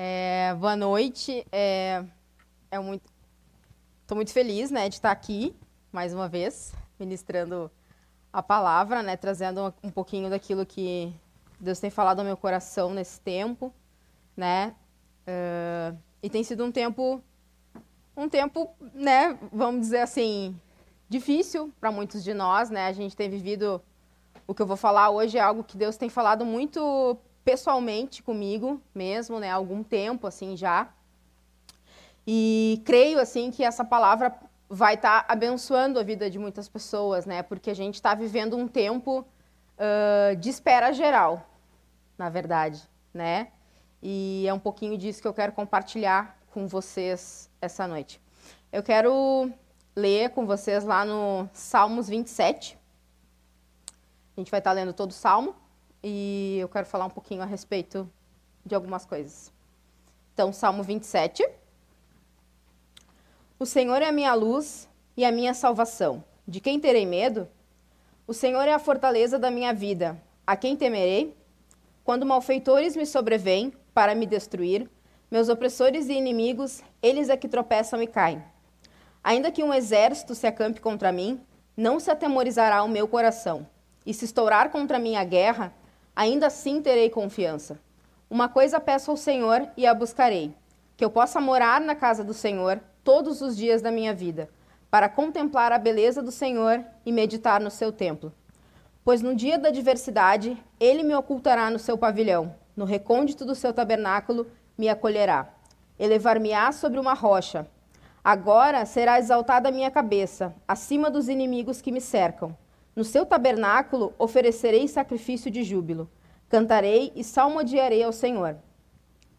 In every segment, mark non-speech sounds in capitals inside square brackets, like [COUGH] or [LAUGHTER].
É, boa noite. É, é muito, muito feliz, né, de estar aqui mais uma vez, ministrando a palavra, né, trazendo um pouquinho daquilo que Deus tem falado ao meu coração nesse tempo, né, uh, e tem sido um tempo, um tempo, né, vamos dizer assim, difícil para muitos de nós, né, a gente tem vivido o que eu vou falar hoje é algo que Deus tem falado muito pessoalmente comigo mesmo, né, há algum tempo assim já. E creio assim que essa palavra vai estar tá abençoando a vida de muitas pessoas, né? Porque a gente está vivendo um tempo uh, de espera geral, na verdade, né? E é um pouquinho disso que eu quero compartilhar com vocês essa noite. Eu quero ler com vocês lá no Salmos 27. A gente vai estar tá lendo todo o salmo e eu quero falar um pouquinho a respeito de algumas coisas. Então, Salmo 27. O Senhor é a minha luz e a minha salvação. De quem terei medo? O Senhor é a fortaleza da minha vida. A quem temerei? Quando malfeitores me sobrevêm para me destruir, meus opressores e inimigos, eles é que tropeçam e caem. Ainda que um exército se acampe contra mim, não se atemorizará o meu coração. E se estourar contra mim a guerra, ainda assim terei confiança. Uma coisa peço ao Senhor e a buscarei: que eu possa morar na casa do Senhor todos os dias da minha vida, para contemplar a beleza do Senhor e meditar no seu templo. Pois no dia da adversidade, ele me ocultará no seu pavilhão, no recôndito do seu tabernáculo me acolherá. Elevar-me-á sobre uma rocha. Agora será exaltada a minha cabeça, acima dos inimigos que me cercam. No seu tabernáculo oferecerei sacrifício de júbilo. Cantarei e salmodiarei ao Senhor.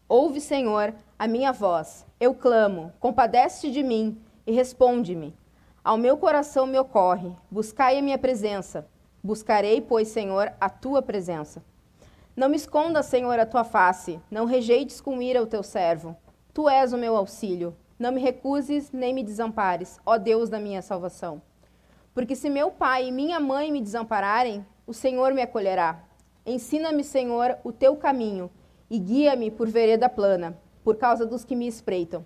Ouve, Senhor, a minha voz. Eu clamo, compadece de mim e responde-me. Ao meu coração me ocorre, buscai a minha presença. Buscarei, pois, Senhor, a tua presença. Não me esconda, Senhor, a tua face, não rejeites com ira o teu servo. Tu és o meu auxílio. Não me recuses nem me desampares, ó Deus da minha salvação. Porque se meu pai e minha mãe me desampararem, o Senhor me acolherá. Ensina-me, Senhor, o teu caminho e guia-me por vereda plana, por causa dos que me espreitam.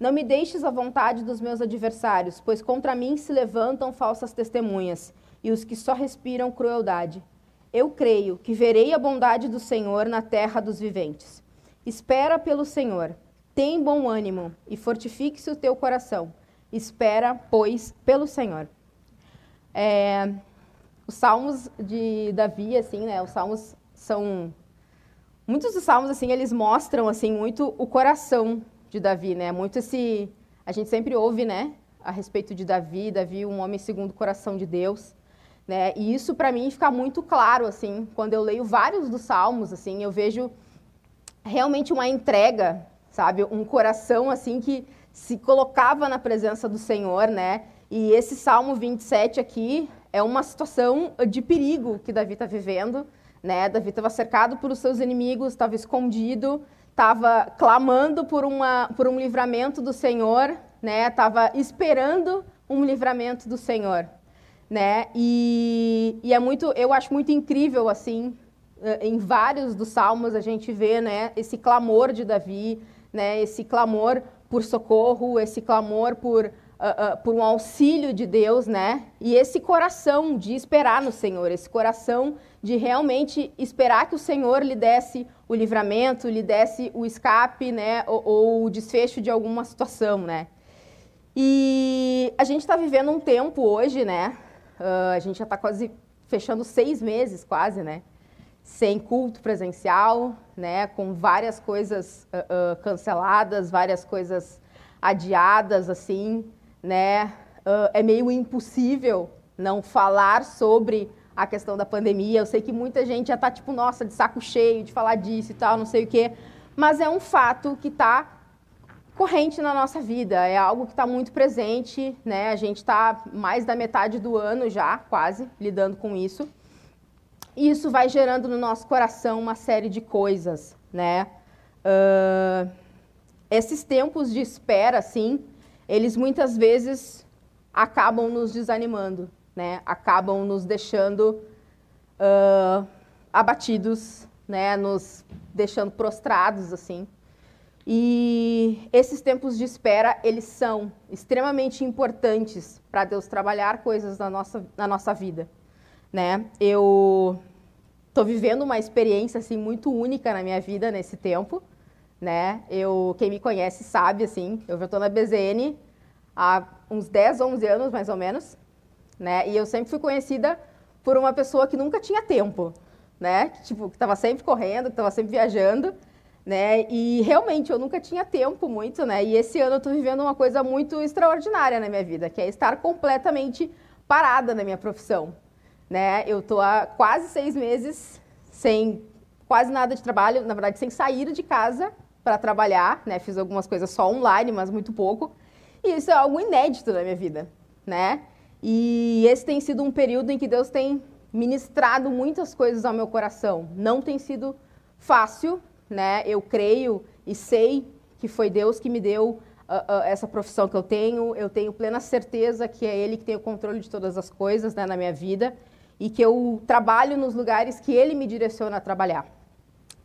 Não me deixes à vontade dos meus adversários, pois contra mim se levantam falsas testemunhas e os que só respiram crueldade. Eu creio que verei a bondade do Senhor na terra dos viventes. Espera pelo Senhor. Tem bom ânimo e fortifique-se o teu coração. Espera, pois, pelo Senhor. É, os salmos de Davi, assim, né? Os salmos são muitos dos salmos assim, eles mostram assim muito o coração de Davi, né? Muito esse a gente sempre ouve, né, a respeito de Davi, Davi um homem segundo o coração de Deus, né? E isso para mim fica muito claro assim, quando eu leio vários dos salmos, assim, eu vejo realmente uma entrega, sabe? Um coração assim que se colocava na presença do Senhor, né? E esse Salmo 27 aqui é uma situação de perigo que Davi está vivendo. Né? Davi estava cercado por os seus inimigos, estava escondido, estava clamando por, uma, por um livramento do Senhor, estava né? esperando um livramento do Senhor. Né? E, e é muito, eu acho muito incrível assim, eh, em vários dos salmos a gente vê né, esse clamor de Davi, né, esse clamor por socorro, esse clamor por uh, uh, por um auxílio de Deus, né? E esse coração de esperar no Senhor, esse coração de realmente esperar que o Senhor lhe desse o livramento, lhe desse o escape, né? Ou, ou o desfecho de alguma situação, né? E a gente está vivendo um tempo hoje, né? Uh, a gente já está quase fechando seis meses, quase, né? Sem culto presencial, né? Com várias coisas canceladas, várias coisas adiadas, assim né? Uh, é meio impossível não falar sobre a questão da pandemia. Eu sei que muita gente já está tipo, nossa, de saco cheio de falar disso e tal, não sei o quê. Mas é um fato que está corrente na nossa vida, é algo que está muito presente, né? A gente está mais da metade do ano já, quase, lidando com isso. E isso vai gerando no nosso coração uma série de coisas, né? Uh, esses tempos de espera, assim, eles muitas vezes acabam nos desanimando, né? acabam nos deixando uh, abatidos, né? nos deixando prostrados, assim, E esses tempos de espera, eles são extremamente importantes para Deus trabalhar coisas na nossa, na nossa vida, né? Eu estou vivendo uma experiência assim muito única na minha vida nesse tempo, né? Eu, quem me conhece sabe assim, eu já estou na BZN há uns 10, 11 anos mais ou menos, né? E eu sempre fui conhecida por uma pessoa que nunca tinha tempo, né? Que, tipo, que estava sempre correndo, que estava sempre viajando, né? E realmente eu nunca tinha tempo muito, né? E esse ano eu estou vivendo uma coisa muito extraordinária na minha vida, que é estar completamente parada na minha profissão, né? Eu estou há quase seis meses sem quase nada de trabalho, na verdade sem sair de casa para trabalhar, né? Fiz algumas coisas só online, mas muito pouco. E isso é algo inédito na minha vida, né? E esse tem sido um período em que Deus tem ministrado muitas coisas ao meu coração. Não tem sido fácil, né? Eu creio e sei que foi Deus que me deu uh, uh, essa profissão que eu tenho. Eu tenho plena certeza que é Ele que tem o controle de todas as coisas né, na minha vida e que eu trabalho nos lugares que Ele me direciona a trabalhar.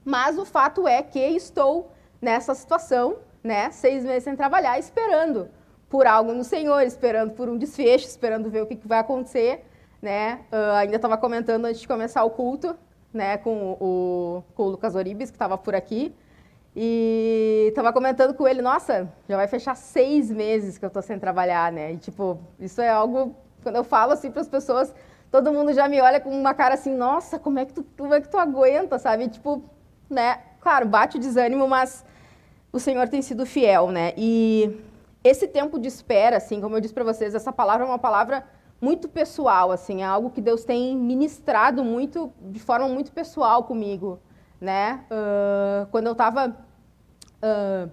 Mas o fato é que estou nessa situação, né? Seis meses sem trabalhar, esperando por algo no Senhor, esperando por um desfecho, esperando ver o que, que vai acontecer, né? Uh, ainda estava comentando antes de começar o culto, né, com o, com o Lucas Oribes, que estava por aqui, e estava comentando com ele, nossa, já vai fechar seis meses que eu estou sem trabalhar, né? E, tipo, isso é algo, quando eu falo assim para as pessoas, todo mundo já me olha com uma cara assim, nossa, como é que tu, como é que tu aguenta, sabe? Tipo, né? Claro, bate o desânimo, mas o Senhor tem sido fiel, né? E esse tempo de espera, assim, como eu disse para vocês, essa palavra é uma palavra muito pessoal, assim, é algo que Deus tem ministrado muito, de forma muito pessoal comigo, né? Uh, quando eu estava uh,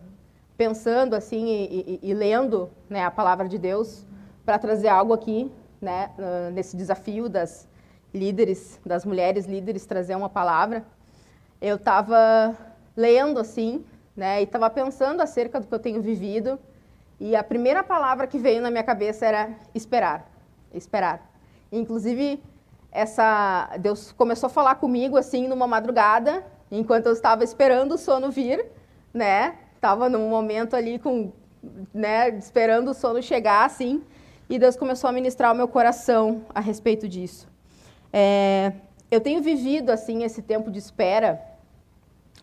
pensando, assim, e, e, e, lendo né, a palavra de Deus para trazer algo aqui, né, uh, nesse desafio das líderes, das mulheres líderes, trazer uma palavra, eu estava lendo, assim, né, e estava pensando acerca do que eu tenho vivido, e a primeira palavra que veio na minha cabeça era esperar, esperar. Inclusive, essa Deus começou a falar comigo assim numa madrugada, enquanto eu estava esperando o sono vir, né? Estava num momento ali com, né, esperando o sono chegar assim, e Deus começou a ministrar o meu coração a respeito disso. É, eu tenho vivido assim esse tempo de espera,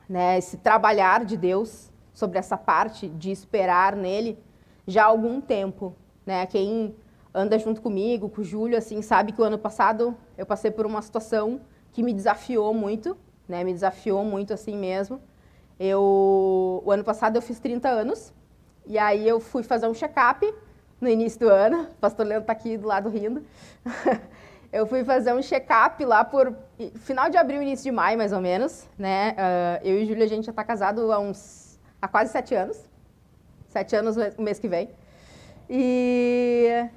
né, esse trabalhar de Deus sobre essa parte de esperar nele, já há algum tempo, né? Quem anda junto comigo, com o Júlio, assim, sabe que o ano passado eu passei por uma situação que me desafiou muito, né? Me desafiou muito assim mesmo. Eu, o ano passado eu fiz 30 anos e aí eu fui fazer um check-up no início do ano. O pastor Leandro está aqui do lado rindo. [LAUGHS] eu fui fazer um check-up lá por final de abril, início de maio, mais ou menos, né? Uh, eu e o Júlio a gente já está casado há uns há quase sete anos sete anos o mês que vem. E,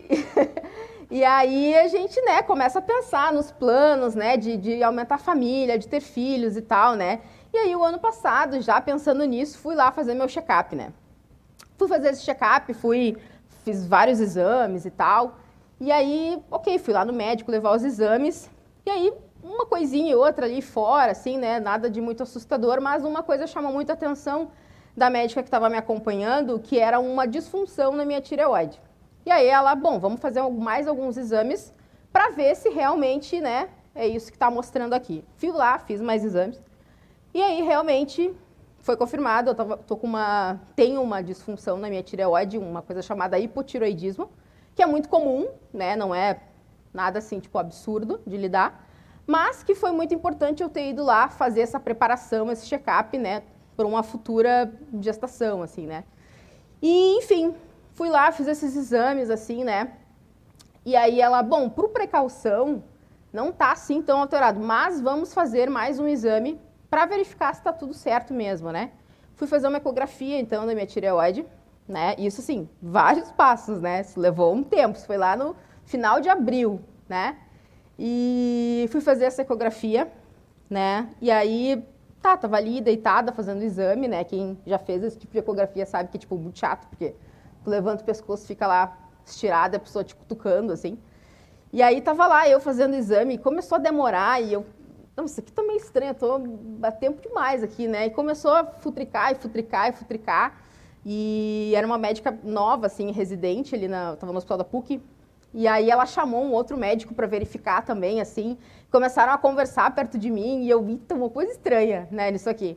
[LAUGHS] e aí a gente, né, começa a pensar nos planos, né, de, de aumentar a família, de ter filhos e tal, né. E aí o ano passado, já pensando nisso, fui lá fazer meu check-up, né. Fui fazer esse check-up, fui, fiz vários exames e tal. E aí, ok, fui lá no médico levar os exames. E aí, uma coisinha e outra ali fora, assim, né, nada de muito assustador, mas uma coisa chamou muita atenção da médica que estava me acompanhando, que era uma disfunção na minha tireoide. E aí ela, bom, vamos fazer mais alguns exames para ver se realmente, né, é isso que está mostrando aqui. Fui lá, fiz mais exames. E aí realmente foi confirmado, eu tava, tô com uma, tenho uma disfunção na minha tireoide, uma coisa chamada hipotiroidismo, que é muito comum, né, não é nada assim, tipo, absurdo de lidar, mas que foi muito importante eu ter ido lá fazer essa preparação, esse check-up, né, para uma futura gestação, assim, né? E, enfim, fui lá, fiz esses exames, assim, né? E aí ela, bom, por precaução, não tá assim tão alterado, mas vamos fazer mais um exame para verificar se está tudo certo mesmo, né? Fui fazer uma ecografia, então, da minha tireoide, né? Isso, assim, vários passos, né? Isso levou um tempo, isso foi lá no final de abril, né? E fui fazer essa ecografia, né? E aí tá, tava ali deitada fazendo o exame, né? Quem já fez esse tipo de ecografia sabe que é, tipo, muito chato, porque tu levanta o pescoço, fica lá estirada, a pessoa te cutucando, assim. E aí tava lá eu fazendo o exame, começou a demorar e eu não, isso aqui tá meio estranho, eu tô há tempo demais aqui, né? E começou a futricar e futricar e futricar. E era uma médica nova, assim, residente ali na, tava no hospital da PUC. E aí ela chamou um outro médico para verificar também, assim. Começaram a conversar perto de mim e eu vi tá uma coisa estranha, né, nisso aqui.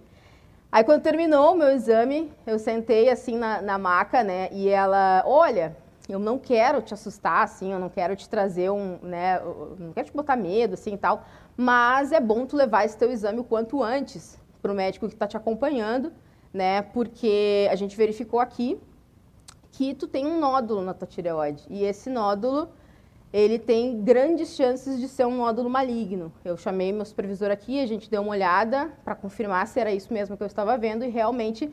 Aí quando terminou o meu exame, eu sentei assim na, na maca, né? E ela, olha, eu não quero te assustar, assim, eu não quero te trazer um, né? não quero te botar medo, assim, e tal. Mas é bom tu levar esse teu exame o quanto antes para o médico que está te acompanhando, né? Porque a gente verificou aqui que tu tem um nódulo na tua tireoide e esse nódulo ele tem grandes chances de ser um nódulo maligno. Eu chamei meu supervisor aqui, a gente deu uma olhada para confirmar se era isso mesmo que eu estava vendo e realmente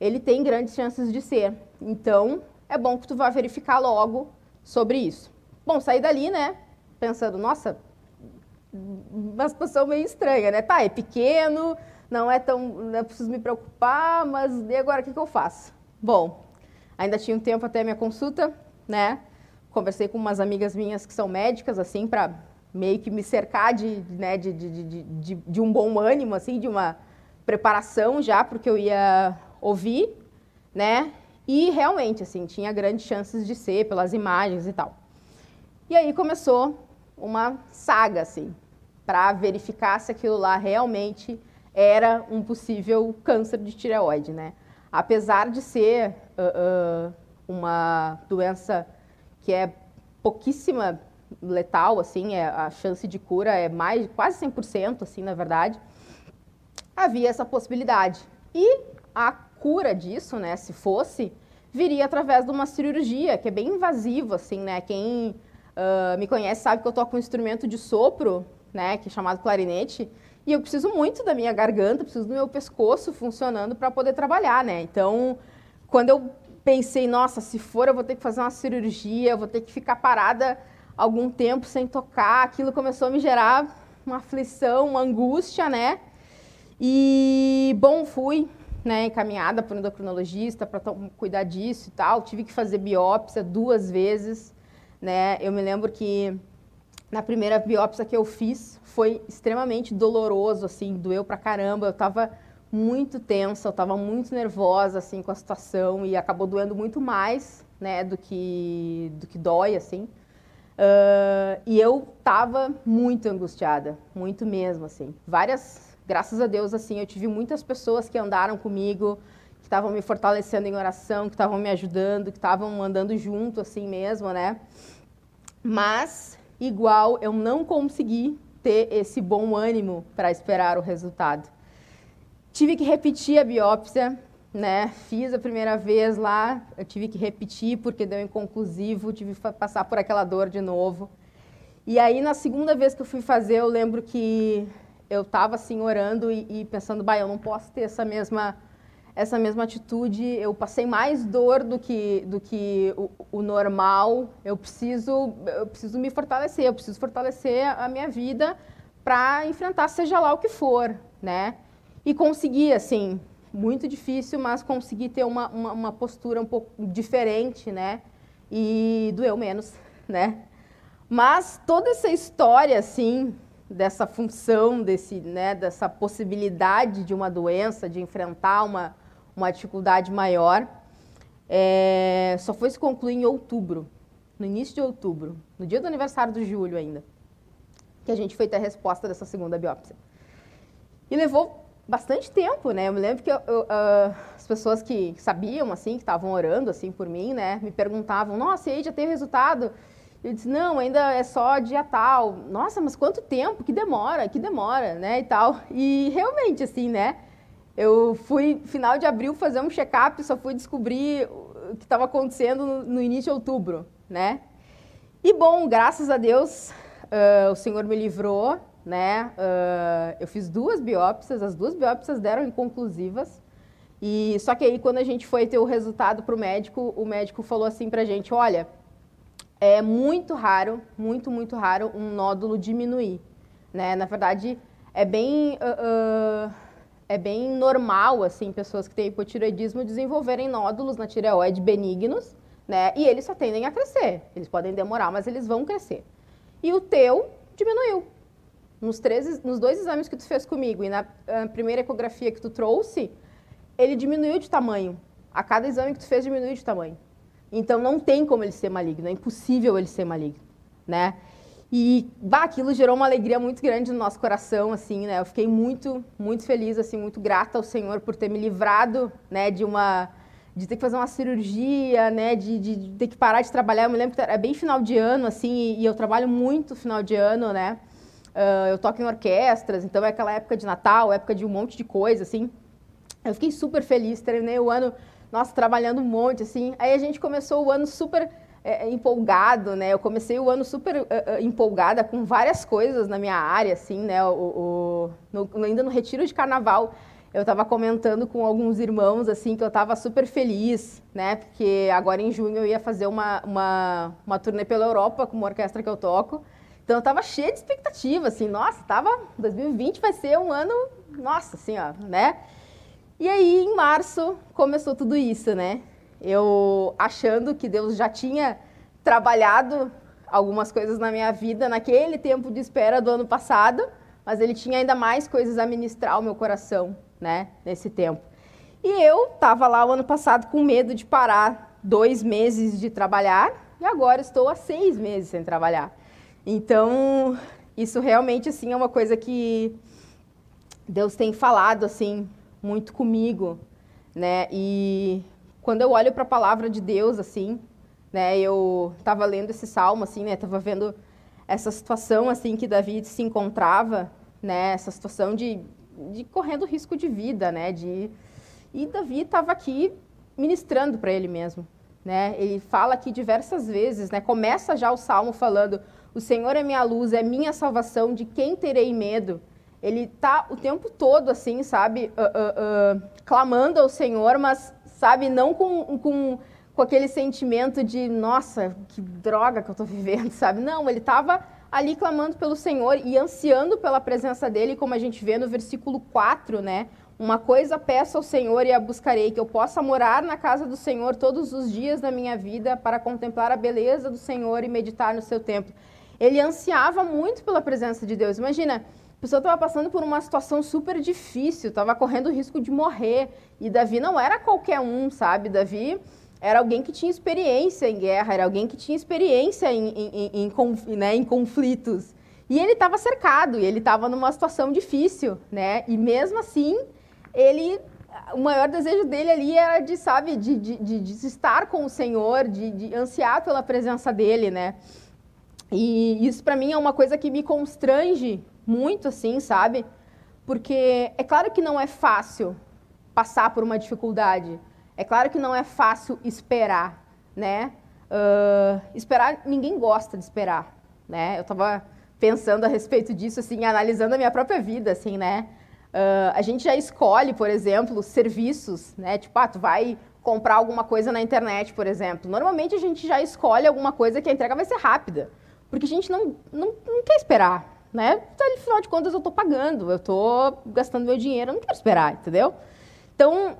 ele tem grandes chances de ser. Então, é bom que tu vá verificar logo sobre isso. Bom, saí dali, né, pensando, nossa, uma situação meio estranha, né? Tá, é pequeno, não é tão, não é preciso me preocupar, mas e agora o que, que eu faço? Bom, ainda tinha um tempo até a minha consulta, né? conversei com umas amigas minhas que são médicas, assim, para meio que me cercar de, né, de, de, de, de, um bom ânimo, assim, de uma preparação já para o que eu ia ouvir, né? E realmente, assim, tinha grandes chances de ser pelas imagens e tal. E aí começou uma saga, assim, para verificar se aquilo lá realmente era um possível câncer de tireoide, né? Apesar de ser uh, uh, uma doença que é pouquíssima letal, assim, é, a chance de cura é mais quase 100%, assim, na verdade. Havia essa possibilidade. E a cura disso, né, se fosse, viria através de uma cirurgia, que é bem invasiva, assim, né? Quem uh, me conhece sabe que eu toco um instrumento de sopro, né, que é chamado clarinete, e eu preciso muito da minha garganta, preciso do meu pescoço funcionando para poder trabalhar, né? Então, quando eu pensei, nossa, se for eu vou ter que fazer uma cirurgia, vou ter que ficar parada algum tempo sem tocar. Aquilo começou a me gerar uma aflição, uma angústia, né? E, bom, fui né, encaminhada para o endocrinologista para cuidar disso e tal. Tive que fazer biópsia duas vezes, né? Eu me lembro que na primeira biópsia que eu fiz foi extremamente doloroso, assim, doeu pra caramba. Eu tava muito tensa, eu estava muito nervosa assim com a situação e acabou doendo muito mais, né, do que do que dói assim. Uh, e eu estava muito angustiada, muito mesmo assim. Várias, graças a Deus assim, eu tive muitas pessoas que andaram comigo, que estavam me fortalecendo em oração, que estavam me ajudando, que estavam andando junto assim mesmo, né? Mas igual eu não consegui ter esse bom ânimo para esperar o resultado. Tive que repetir a biópsia, né? Fiz a primeira vez lá, eu tive que repetir porque deu inconclusivo, tive que passar por aquela dor de novo. E aí, na segunda vez que eu fui fazer, eu lembro que eu estava assim orando e, e, pensando, bah, eu não posso ter essa mesma essa mesma atitude. Eu passei mais dor do que do que o, o normal. Eu preciso eu preciso me fortalecer. Eu preciso fortalecer a minha vida para enfrentar seja lá o que for, né? E consegui, assim, muito difícil, mas consegui ter uma, uma, uma, postura um pouco diferente, né? E doeu menos, [LAUGHS] né? Mas toda essa história, assim, dessa função, desse, né, dessa possibilidade de uma doença, de enfrentar uma, uma dificuldade maior, é, só foi se concluir em outubro, no início de outubro, no dia do aniversário do Júlio ainda, que a gente foi ter a resposta dessa segunda biópsia. E levou bastante tempo, né? Eu me lembro que eu, eu, uh, as pessoas que sabiam, assim, que estavam orando, assim, por mim, né? Me perguntavam, nossa, e aí já tem resultado? Eu disse, não, ainda é só dia tal. Nossa, mas quanto tempo? Que demora, que demora, né? E tal. E realmente, assim, né? Eu fui, final de abril, fazer um check-up, só fui descobrir o que estava acontecendo no, início de outubro, né? E bom, graças a Deus, uh, o Senhor me livrou, né? Uh, eu fiz duas biópsias, as duas biópsias deram inconclusivas. E só que aí quando a gente foi ter o resultado para o médico, o médico falou assim para a gente, olha, é muito raro, muito muito raro um nódulo diminuir, né? Na verdade é bem uh, é bem normal assim pessoas que têm hipotireoidismo desenvolverem nódulos na tireoide benignos, né? E eles só tendem a crescer. Eles podem demorar, mas eles vão crescer. E o teu diminuiu, nos, três, nos dois exames que tu fez comigo e na primeira ecografia que tu trouxe, ele diminuiu de tamanho. A cada exame que tu fez diminuiu de tamanho. Então não tem como ele ser maligno, é impossível ele ser maligno, né? E bah, aquilo gerou uma alegria muito grande no nosso coração, assim, né? Eu fiquei muito, muito feliz, assim, muito grata ao Senhor por ter me livrado, né, de uma de ter que fazer uma cirurgia, né, de, de, de ter que parar de trabalhar. Eu me lembro que era bem final de ano, assim, e, e eu trabalho muito final de ano, né? Uh, eu toco em orquestras, então é aquela época de Natal, época de um monte de coisa, assim. Eu fiquei super feliz, terminei o ano, nossa, trabalhando um monte, assim. Aí a gente começou o ano super é, empolgado, né? Eu comecei o ano super uh, uh, empolgada com várias coisas na minha área, assim, né? O, o no, ainda no retiro de carnaval, eu estava comentando com alguns irmãos, assim, que eu estava super feliz, né? Porque agora em junho eu ia fazer uma, uma, uma turnê pela Europa com uma orquestra que eu toco. Então eu estava cheia de expectativa, assim, nossa, tava, 2020 vai ser um ano, nossa, assim, ó, né? E aí, em março, começou tudo isso, né? Eu achando que Deus já tinha trabalhado algumas coisas na minha vida naquele tempo de espera do ano passado, mas ele tinha ainda mais coisas a ministrar ao meu coração, né, nesse tempo. E eu estava lá o ano passado com medo de parar dois meses de trabalhar e agora estou há seis meses sem trabalhar. Então, isso realmente assim é uma coisa que Deus tem falado assim muito comigo, né? E quando eu olho para a palavra de Deus, assim, né, eu estava lendo esse salmo, assim, né, estava vendo essa situação, assim, que Davi se encontrava, né, essa situação de, de correndo risco de vida, né, de... E Davi estava aqui ministrando para ele mesmo, né, ele fala aqui diversas vezes, né, começa já o salmo falando, o Senhor é minha luz, é minha salvação, de quem terei medo? Ele tá o tempo todo, assim, sabe, uh, uh, uh, clamando ao Senhor, mas sabe? Não com, com, com aquele sentimento de, nossa, que droga que eu estou vivendo, [LAUGHS] sabe? Não, ele estava ali clamando pelo Senhor e ansiando pela presença dele, como a gente vê no versículo 4, né? Uma coisa peço ao Senhor e a buscarei, que eu possa morar na casa do Senhor todos os dias da minha vida para contemplar a beleza do Senhor e meditar no seu templo. Ele ansiava muito pela presença de Deus. Imagina, a pessoa estava passando por uma situação super difícil, estava correndo o risco de morrer. E Davi não era qualquer um, sabe? Davi era alguém que tinha experiência em guerra, era alguém que tinha experiência em, em, em, em né, conflitos. E ele estava cercado, e ele estava numa situação difícil, né? E mesmo assim, ele, o maior desejo dele ali era de, sabe, de, de, de, de estar com o Senhor, de, de ansiar pela presença dele, né? E isso para mim é uma coisa que me constrange muito assim, sabe? Porque é claro que não é fácil passar por uma dificuldade. É claro que não é fácil esperar, né? Uh, esperar, ninguém gosta de esperar, né? Eu estava pensando a respeito disso, assim, analisando a minha própria vida, assim, né? Uh, a gente já escolhe, por exemplo, serviços, né? Tipo, ah, tu vai comprar alguma coisa na internet, por exemplo. Normalmente a gente já escolhe alguma coisa que a entrega vai ser rápida, porque a gente não, não, não quer esperar, né? Afinal de contas, eu estou pagando, eu estou gastando meu dinheiro, eu não quero esperar, entendeu? Então,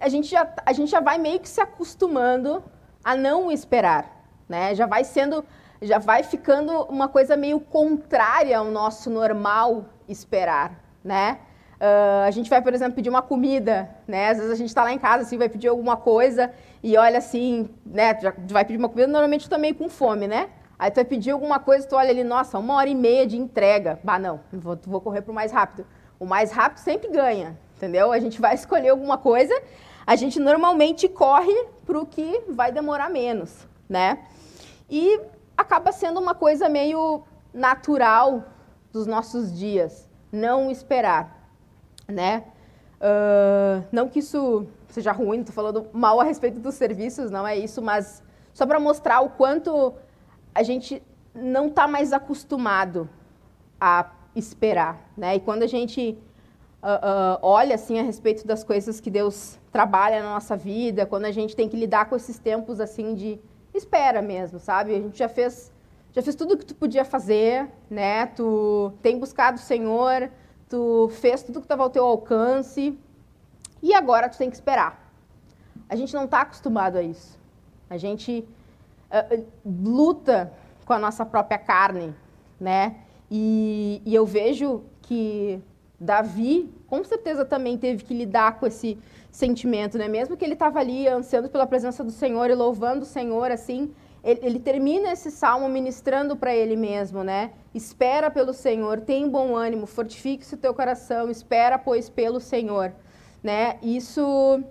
a gente, já, a gente já vai meio que se acostumando a não esperar, né? Já vai sendo, já vai ficando uma coisa meio contrária ao nosso normal esperar, né? Uh, a gente vai, por exemplo, pedir uma comida, né? Às vezes a gente está lá em casa, assim, vai pedir alguma coisa e olha assim, né? Já vai pedir uma comida, normalmente tá meio com fome, né? Aí tu vai pedir alguma coisa, tu olha ali, nossa, uma hora e meia de entrega. Bah, não, vou, vou correr para o mais rápido. O mais rápido sempre ganha, entendeu? A gente vai [LAUGHS] escolher alguma coisa, a gente normalmente corre para o que vai demorar menos, né? E acaba sendo uma coisa meio natural dos nossos dias, não esperar, né? Uh, não que isso seja ruim, estou falando mal a respeito dos serviços, não é isso, mas só para mostrar o quanto a gente não está mais acostumado a esperar, né? E quando a gente uh, uh, olha assim a respeito das coisas que Deus trabalha na nossa vida, quando a gente tem que lidar com esses tempos assim de espera mesmo, sabe? A gente já fez já fez tudo o que tu podia fazer, né? Tu tem buscado o Senhor, tu fez tudo que estava ao teu alcance e agora tu tem que esperar. A gente não está acostumado a isso. A gente uh, luta com a nossa própria carne, né? E, e eu vejo que Davi, com certeza, também teve que lidar com esse sentimento, né? Mesmo que ele estava ali ansiando pela presença do Senhor e louvando o Senhor, assim, ele, ele termina esse salmo ministrando para ele mesmo, né? Espera pelo Senhor, tem bom ânimo, fortifique-se o teu coração, espera, pois, pelo Senhor, né? Isso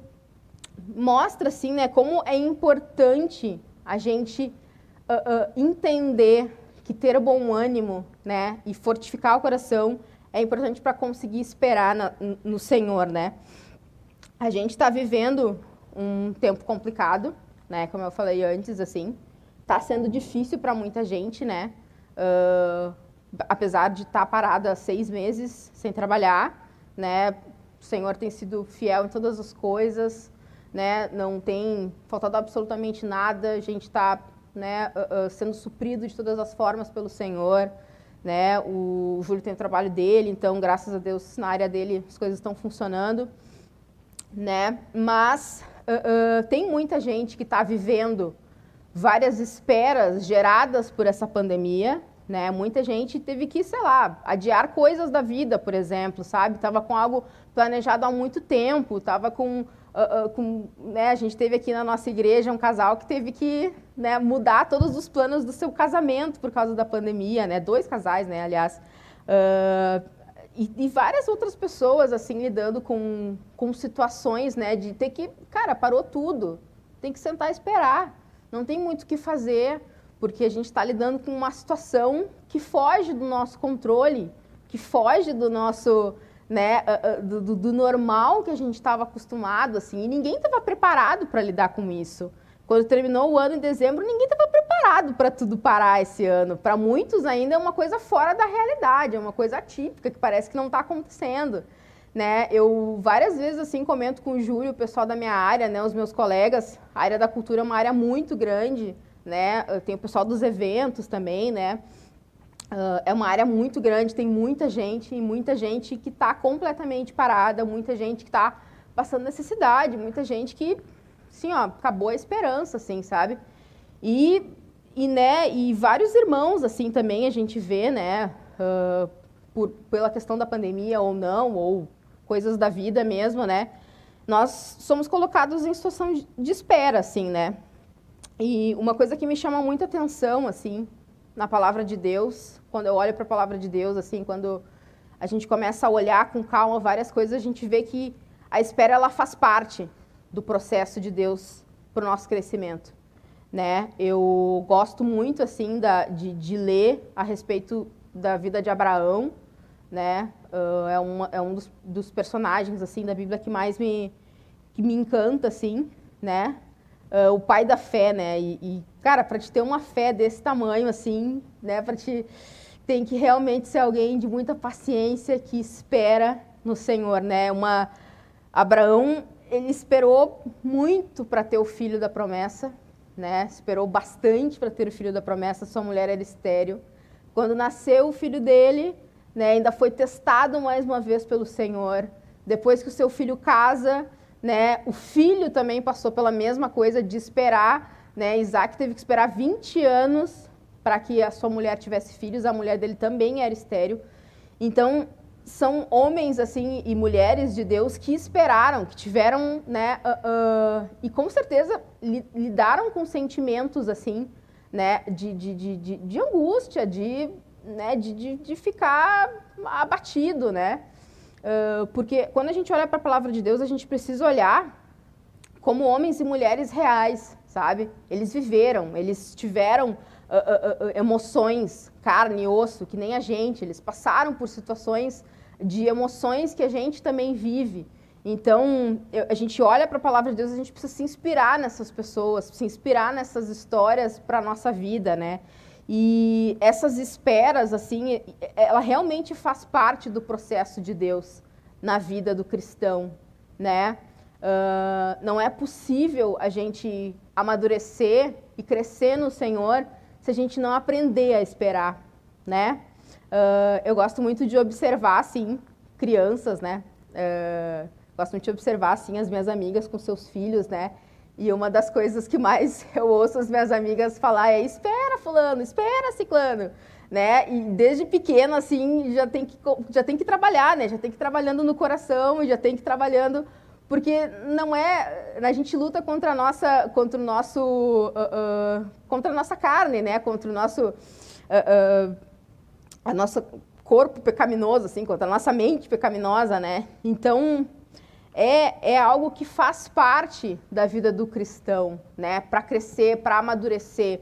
mostra, assim, né, como é importante a gente uh, uh, entender que ter bom ânimo, né, e fortificar o coração é importante para conseguir esperar na, no Senhor, né? A gente está vivendo um tempo complicado, né? Como eu falei antes, assim, está sendo difícil para muita gente, né? Uh, apesar de estar tá parada seis meses sem trabalhar, né? O Senhor tem sido fiel em todas as coisas, né? Não tem faltado absolutamente nada. A gente está, né? Uh, uh, sendo suprido de todas as formas pelo Senhor, né? O Júlio tem o trabalho dele, então graças a Deus na área dele as coisas estão funcionando, né? Mas tem muita gente que está vivendo várias esperas geradas por essa pandemia, né? Muita gente teve que, sei lá, adiar coisas da vida, por exemplo, sabe? Tava com algo planejado há muito tempo, tava com, uh, com né? A gente teve aqui na nossa igreja um casal que teve que né, mudar todos os planos do seu casamento por causa da pandemia, né? Dois casais, né? Aliás, uh, e, e, várias outras pessoas assim lidando com, com situações, né? De ter que, cara, parou tudo, tem que sentar e esperar não tem muito o que fazer, porque a gente está lidando com uma situação que foge do nosso controle, que foge do nosso, né, do, do normal que a gente estava acostumado, assim, e ninguém estava preparado para lidar com isso. Quando terminou o ano em dezembro, ninguém estava preparado para tudo parar esse ano. Para muitos ainda é uma coisa fora da realidade, é uma coisa atípica que parece que não está acontecendo né? Eu várias vezes assim comento com o Júlio, o pessoal da minha área, né, os meus colegas. A área da cultura é uma área muito grande, né? Tem o pessoal dos eventos também, né? Uh, é uma área muito grande, tem muita gente muita gente que está completamente parada, muita gente que está passando necessidade, muita gente que, assim, ó, acabou a esperança, assim, sabe? E, e, né, e vários irmãos, assim, também a gente vê, né, uh, por, pela questão da pandemia ou não, ou coisas da vida mesmo, né? Nós somos colocados em situação de espera, assim, né? E uma coisa que me chama muita atenção, assim, na palavra de Deus, quando eu olho para a palavra de Deus, assim, quando a gente começa a olhar com calma várias coisas, a gente vê que a espera ela faz parte do processo de Deus para o nosso crescimento, né? Eu gosto muito assim da, de, de ler a respeito da vida de Abraão, né? Uh, é, uma, é um dos, dos, personagens assim da Bíblia que mais me que me encanta assim, né? Uh, o pai da fé, né? E, e cara, para te ter uma fé desse tamanho assim, né? Para te tem que realmente ser alguém de muita paciência que espera no Senhor, né? Uma Abraão ele esperou muito para ter o filho da promessa, né? Esperou bastante para ter o filho da promessa. Sua mulher era estéril. Quando nasceu o filho dele, né, ainda foi testado mais uma vez pelo Senhor. Depois que o seu filho casa, né, o filho também passou pela mesma coisa de esperar. Né, Isaac teve que esperar 20 anos para que a sua mulher tivesse filhos. A mulher dele também era estéril. Então, são homens assim e mulheres de Deus que esperaram, que tiveram, né, uh, uh, e com certeza li, lidaram com sentimentos assim, né, de, de, de, de angústia, de né, de, de, de ficar abatido, né? Uh, porque quando a gente olha para a palavra de Deus, a gente precisa olhar como homens e mulheres reais, sabe? Eles viveram, eles tiveram uh, emoções, carne e osso, que nem a gente, eles passaram por situações de emoções que a gente também vive. Então, eu, a gente olha para a palavra de Deus, a gente precisa se inspirar nessas pessoas, se inspirar nessas histórias para a nossa vida, né? E essas esperas, assim, ela realmente faz parte do processo de Deus na vida do cristão, né? Uh, não é possível a gente amadurecer e crescer no Senhor se a gente não aprender a esperar, né? Uh, eu gosto muito de observar, assim, crianças, né? Uh, gosto muito de observar, assim, as minhas amigas com seus filhos, né? E uma das coisas que mais [LAUGHS] eu ouço as minhas amigas falar é: espera, Fulano, espera, Ciclano. né? E desde pequeno, assim, já tem que, já tem que trabalhar, né? Já tem que ir trabalhando no coração, já tem que ir trabalhando... Porque não é... A gente luta contra a nossa... Contra o nosso... Uh, uh, contra a nossa carne, né? Contra o nosso... Uh, a nossa corpo pecaminoso, assim, contra a nossa mente pecaminosa, né? Então, é, é algo que faz parte da vida do cristão, né? Para crescer, para amadurecer.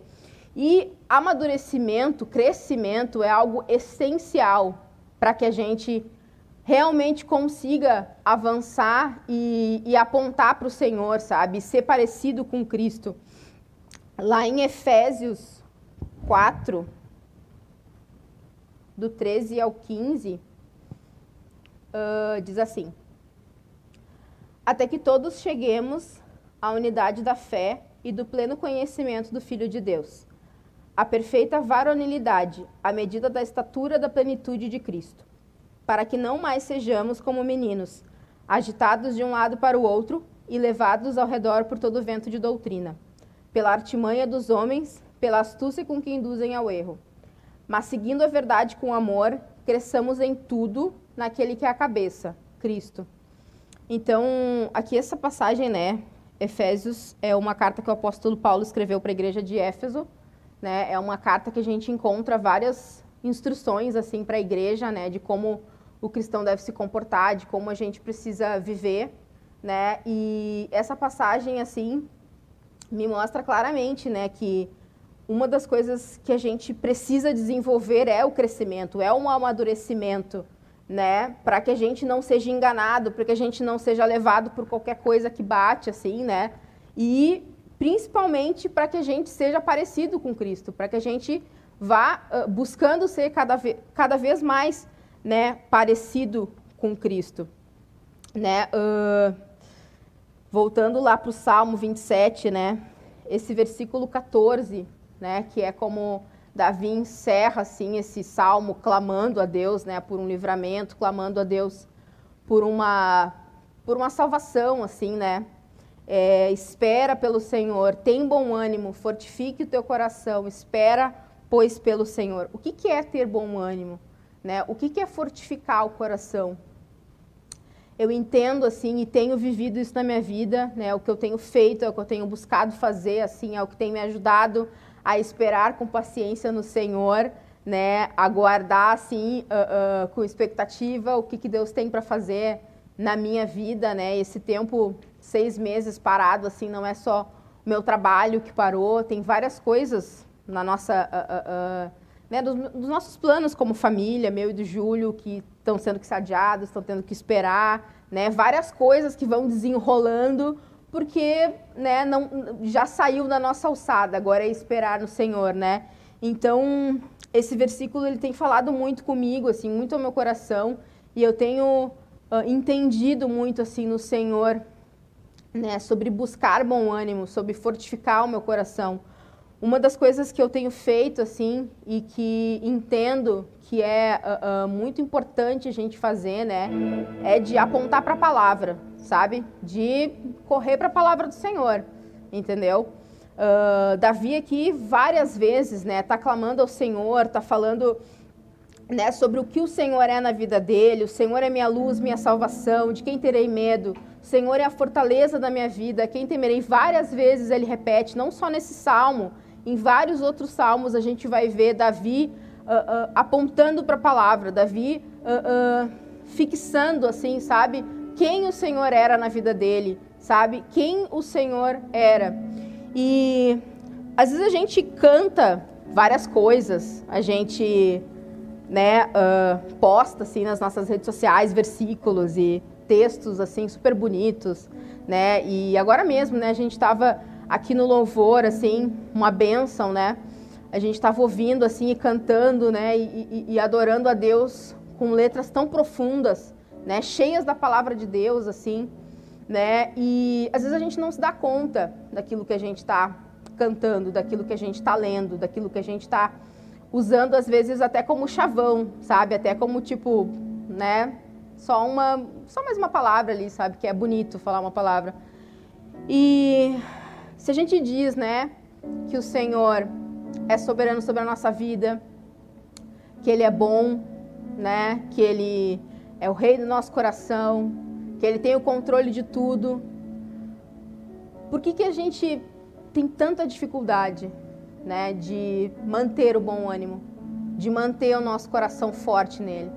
E amadurecimento, crescimento é algo essencial para que a gente realmente consiga avançar e, e apontar para o Senhor, sabe? Ser parecido com Cristo. Lá em Efésios 4, do 13 ao 15, uh, diz assim: Até que todos cheguemos à unidade da fé e do pleno conhecimento do Filho de Deus, a perfeita varonilidade, à medida da estatura da plenitude de Cristo, para que não mais sejamos como meninos, agitados de um lado para o outro e levados ao redor por todo vento de doutrina, pela artimanha dos homens, pela astúcia com que induzem ao erro mas seguindo a verdade com amor, cresçamos em tudo naquele que é a cabeça, Cristo. Então, aqui essa passagem, né, Efésios é uma carta que o apóstolo Paulo escreveu para a igreja de Éfeso, né? É uma carta que a gente encontra várias instruções assim para a igreja, né, de como o cristão deve se comportar, de como a gente precisa viver, né? E essa passagem assim me mostra claramente, né, que uma das coisas que a gente precisa desenvolver é o crescimento, é um amadurecimento, né? Para que a gente não seja enganado, para que a gente não seja levado por qualquer coisa que bate, assim, né? E principalmente para que a gente seja parecido com Cristo, para que a gente vá uh, buscando ser cada, ve cada vez mais, né, parecido com Cristo, né? Uh, voltando lá para o Salmo 27, né? Esse versículo 14 né, que é como Davi encerra assim esse salmo clamando a Deus, né, por um livramento, clamando a Deus por uma por uma salvação, assim, né? É, espera pelo Senhor, tem bom ânimo, fortifique o teu coração, espera, pois, pelo Senhor. O que, que é ter bom ânimo? Né? O que, que é fortificar o coração? Eu entendo, assim, e tenho vivido isso na minha vida, né? O que eu tenho feito, é o que eu tenho buscado fazer, assim, é o que tem me ajudado a esperar com paciência no Senhor, né? Aguardar assim uh, uh, com expectativa o que, que Deus tem para fazer na minha vida, né? Esse tempo seis meses parado assim não é só meu trabalho que parou, tem várias coisas na nossa uh, né, dos, dos, nossos planos como família, meu e do Júlio, que estão sendo que adiados, estão tendo que esperar, né? Várias coisas que vão desenrolando porque né, não, já saiu da nossa alçada, agora é esperar no Senhor, né? Então, esse versículo ele tem falado muito comigo, assim, muito ao meu coração, e eu tenho uh, entendido muito assim no Senhor, né, sobre buscar bom ânimo, sobre fortificar o meu coração. Uma das coisas que eu tenho feito assim e que entendo que é uh, uh, muito importante a gente fazer, né, é de apontar para a palavra, sabe? De correr para a palavra do Senhor, entendeu? Uh, Davi aqui várias vezes, né, tá clamando ao Senhor, tá falando, né, sobre o que o Senhor é na vida dele. O Senhor é minha luz, minha salvação. De quem terei medo? O Senhor é a fortaleza da minha vida. Quem temerei? Várias vezes ele repete, não só nesse salmo, em vários outros salmos a gente vai ver Davi uh, uh, apontando para a palavra, Davi fixando assim, sabe? quem o Senhor era na vida dele, sabe? Quem o Senhor era. E às vezes a gente canta várias coisas, a gente né, uh, posta assim nas nossas redes sociais versículos e textos assim super bonitos, né? E agora mesmo, né, a gente estava aqui no louvor assim, uma bênção, né? A gente estava ouvindo assim e cantando, né, e, e, e adorando a Deus com letras tão profundas né, cheias da palavra de Deus, assim, né? E às vezes a gente não se dá conta daquilo que a gente está cantando, daquilo que a gente está lendo, daquilo que a gente está usando às vezes até como chavão, sabe? Até como tipo, né? Só uma, só mais uma palavra ali, sabe? Que é bonito falar uma palavra. E se a gente diz, né, que o Senhor é soberano sobre a nossa vida, que Ele é bom, né? Que Ele é o Rei do nosso coração, que Ele tem o controle de tudo. Por que, que a gente tem tanta dificuldade, né? De manter o bom ânimo, de manter o nosso coração forte nele?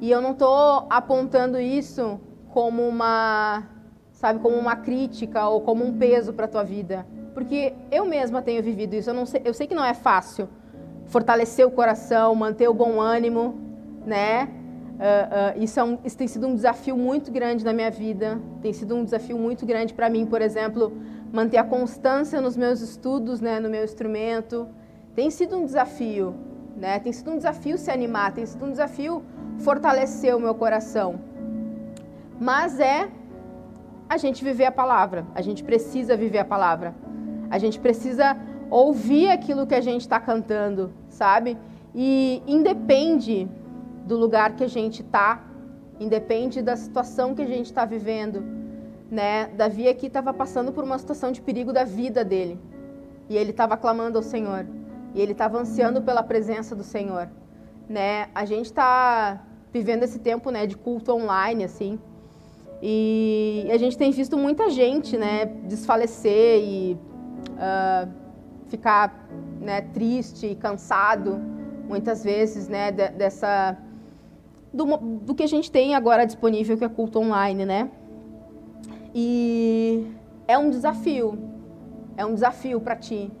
E eu não estou apontando isso como uma, sabe, como uma crítica ou como um peso para a tua vida, porque eu mesma tenho vivido isso. Eu, não sei, eu sei que não é fácil fortalecer o coração, manter o bom ânimo, né? Uh, uh, isso, é um, isso, tem sido um desafio muito grande na minha vida. Tem sido um desafio muito grande para mim, por exemplo, manter a constância nos meus estudos, né, no meu instrumento. Tem sido um desafio, né? Tem sido um desafio se animar, tem sido um desafio fortalecer o meu coração. Mas é a gente viver a palavra. A gente precisa viver a palavra. A gente precisa ouvir aquilo que a gente está cantando, sabe? E independe do lugar que a gente está, independe da situação que a gente está vivendo, né? Davi aqui estava passando por uma situação de perigo da vida dele e ele estava clamando ao Senhor e ele estava ansiando pela presença do Senhor, né? A gente está vivendo esse tempo, né, de culto online, assim. E a gente tem visto muita gente, né, desfalecer e uh, ficar né, triste e cansado, muitas vezes, né, dessa do, do, que a gente tem agora disponível, que é culto online, né? E é um desafio, é um desafio para ti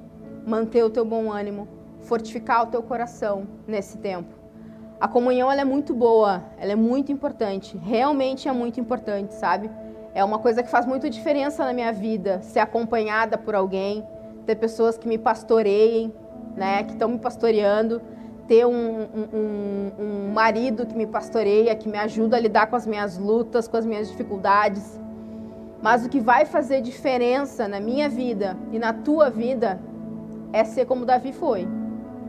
manter o teu bom ânimo, fortificar o teu coração nesse tempo. A comunhão ela é muito boa, ela é muito importante, realmente é muito importante, sabe? É uma coisa que faz muita diferença na minha vida, ser acompanhada por alguém, ter pessoas que me pastoreiem, né, que estão me pastoreando, ter um, um, um, marido que me pastoreia, que me ajuda a lidar com as minhas lutas, com as minhas dificuldades. Mas o que vai fazer diferença na minha vida e na tua vida é ser como Davi foi.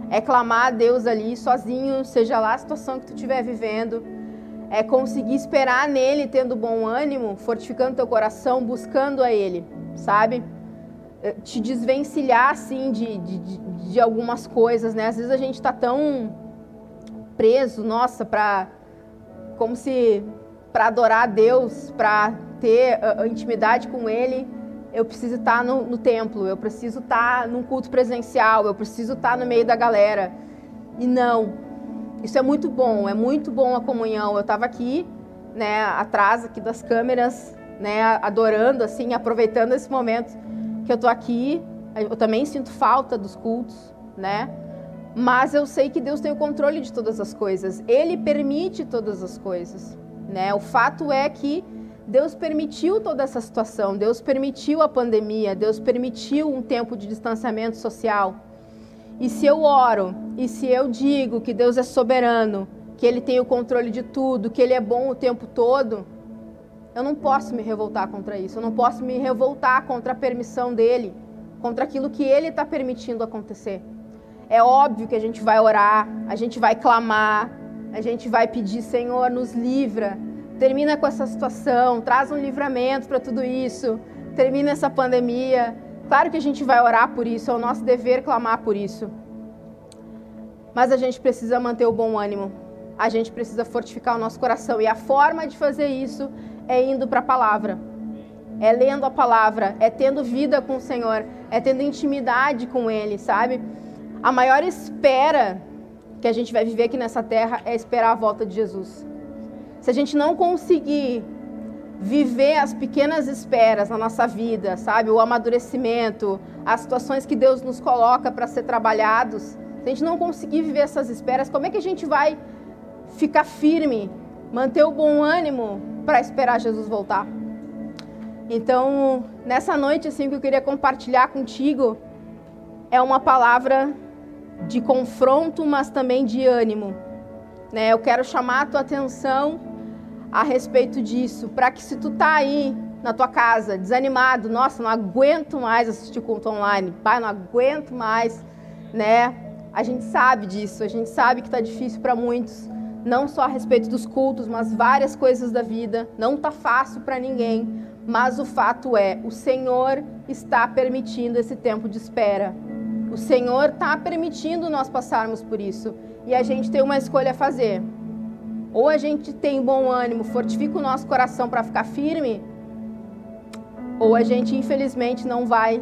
É clamar a Deus ali sozinho, seja lá a situação que tu estiver vivendo. É conseguir esperar nele, tendo bom ânimo, fortificando teu coração, buscando a Ele, sabe? Eh, te desvencilhar assim de, de, de, algumas coisas, né? Às vezes a gente está tão preso, nossa, para como se para adorar a Deus, para ter a, a, intimidade com Ele, eu preciso estar tá no, no, templo, eu preciso estar tá num culto presencial, eu preciso estar tá no meio da galera. E não, isso é muito bom, é muito bom a comunhão. Eu estava aqui, né, atrás aqui das câmeras, né, adorando assim, aproveitando esse momento que eu tô aqui, eu também sinto falta dos cultos, né? Mas eu sei que Deus tem o controle de todas as coisas. Ele permite todas as coisas, né? O fato é que Deus permitiu toda essa situação, Deus permitiu a pandemia, Deus permitiu um tempo de distanciamento social. E se eu oro, e se eu digo que Deus é soberano, que Ele tem o controle de tudo, que Ele é bom o tempo todo, eu não posso me revoltar contra isso. Eu não posso me revoltar contra a permissão dele, contra aquilo que ele está permitindo acontecer. É óbvio que a gente vai orar, a gente vai clamar, a gente vai pedir, Senhor, nos livra, termina com essa situação, traz um livramento para tudo isso, termina essa pandemia. Claro que a gente vai orar por isso, é o nosso dever clamar por isso. Mas a gente precisa manter o bom ânimo, a gente precisa fortificar o nosso coração. E a forma de fazer isso é indo para a palavra, é lendo a palavra, é tendo vida com o Senhor, é tendo intimidade com Ele, sabe? A maior espera que a gente vai viver aqui nessa terra é esperar a volta de Jesus. Se a gente não conseguir viver as pequenas esperas na nossa vida, sabe? O amadurecimento, as situações que Deus nos coloca para ser trabalhados, se a gente não conseguir viver essas esperas, como é que a gente vai ficar firme, manter o bom ânimo para esperar Jesus voltar. Então, nessa noite, assim, que eu queria compartilhar contigo é uma palavra de confronto, mas também de ânimo. Né? Eu quero chamar a tua atenção a respeito disso, para que se tu tá aí na tua casa, desanimado, nossa, não aguento mais assistir culto online, pai, não aguento mais, né? A gente sabe disso, a gente sabe que está difícil para muitos não só a respeito dos cultos, mas várias coisas da vida. Não tá fácil para ninguém, mas o fato é, o Senhor está permitindo esse tempo de espera. O Senhor está permitindo nós passarmos por isso. E a gente tem uma escolha a fazer. Ou a gente tem bom ânimo, fortifica o nosso coração para ficar firme, ou a gente, infelizmente, não vai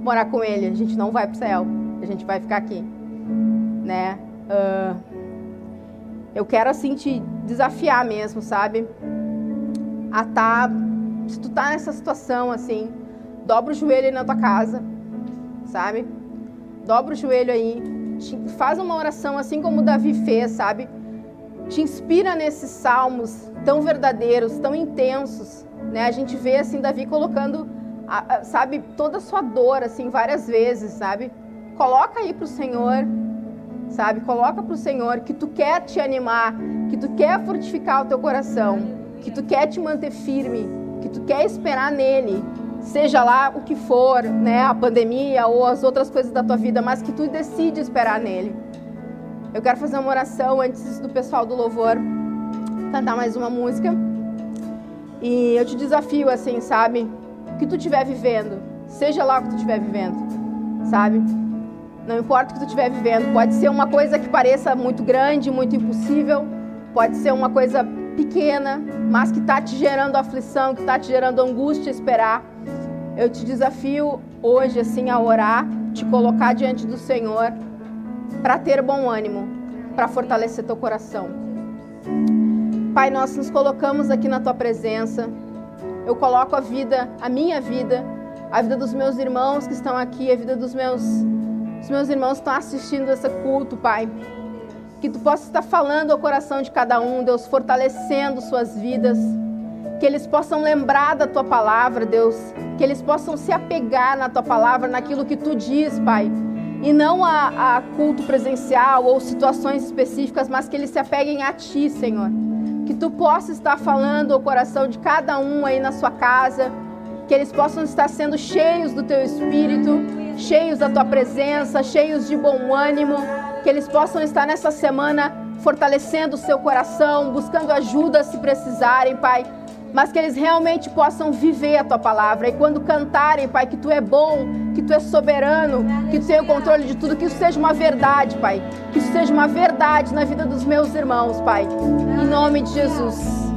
morar com Ele. A gente não vai para o céu. A gente vai ficar aqui. Né? Uh, eu quero, assim, te desafiar mesmo, sabe? A tá... Se tu tá nessa situação, assim, dobra o joelho aí na tua casa, sabe? Dobra o joelho aí, faz uma oração assim como Davi fez, sabe? Te inspira nesses salmos tão verdadeiros, tão intensos, né? A gente vê assim Davi colocando, sabe, toda a sua dor assim várias vezes, sabe? Coloca aí pro Senhor, sabe? Coloca pro Senhor que tu quer te animar, que tu quer fortificar o teu coração, que tu quer te manter firme, que tu quer esperar nele, seja lá o que for, né, a pandemia ou as outras coisas da tua vida, mas que tu decide esperar nele. Eu quero fazer uma oração antes do pessoal do louvor cantar mais uma música. E eu te desafio assim, sabe? O que tu estiver vivendo, seja lá o que tu estiver vivendo, sabe? Não importa o que tu estiver vivendo, pode ser uma coisa que pareça muito grande, muito impossível, pode ser uma coisa pequena, mas que está te gerando aflição, que está te gerando angústia esperar. Eu te desafio hoje assim a orar, te colocar diante do Senhor para ter bom ânimo, para fortalecer teu coração. Pai, nós nos colocamos aqui na tua presença. Eu coloco a vida, a minha vida, a vida dos meus irmãos que estão aqui, a vida dos meus, dos meus irmãos que estão assistindo esse culto, Pai. Que tu possa estar falando ao coração de cada um, Deus, fortalecendo suas vidas que eles possam lembrar da tua palavra, Deus, que eles possam se apegar na tua palavra, naquilo que tu diz, Pai, e não a, a culto presencial ou situações específicas, mas que eles se apeguem a ti, Senhor. Que tu possa estar falando ao coração de cada um aí na sua casa, que eles possam estar sendo cheios do teu espírito, cheios da tua presença, cheios de bom ânimo, que eles possam estar nessa semana fortalecendo o seu coração, buscando ajuda se precisarem, Pai mas que eles realmente possam viver a tua palavra. E quando cantarem, Pai, que tu é bom, que tu é soberano, que tu tem o controle de tudo, que isso seja uma verdade, Pai. Que isso seja uma verdade na vida dos meus irmãos, Pai. Em nome de Jesus.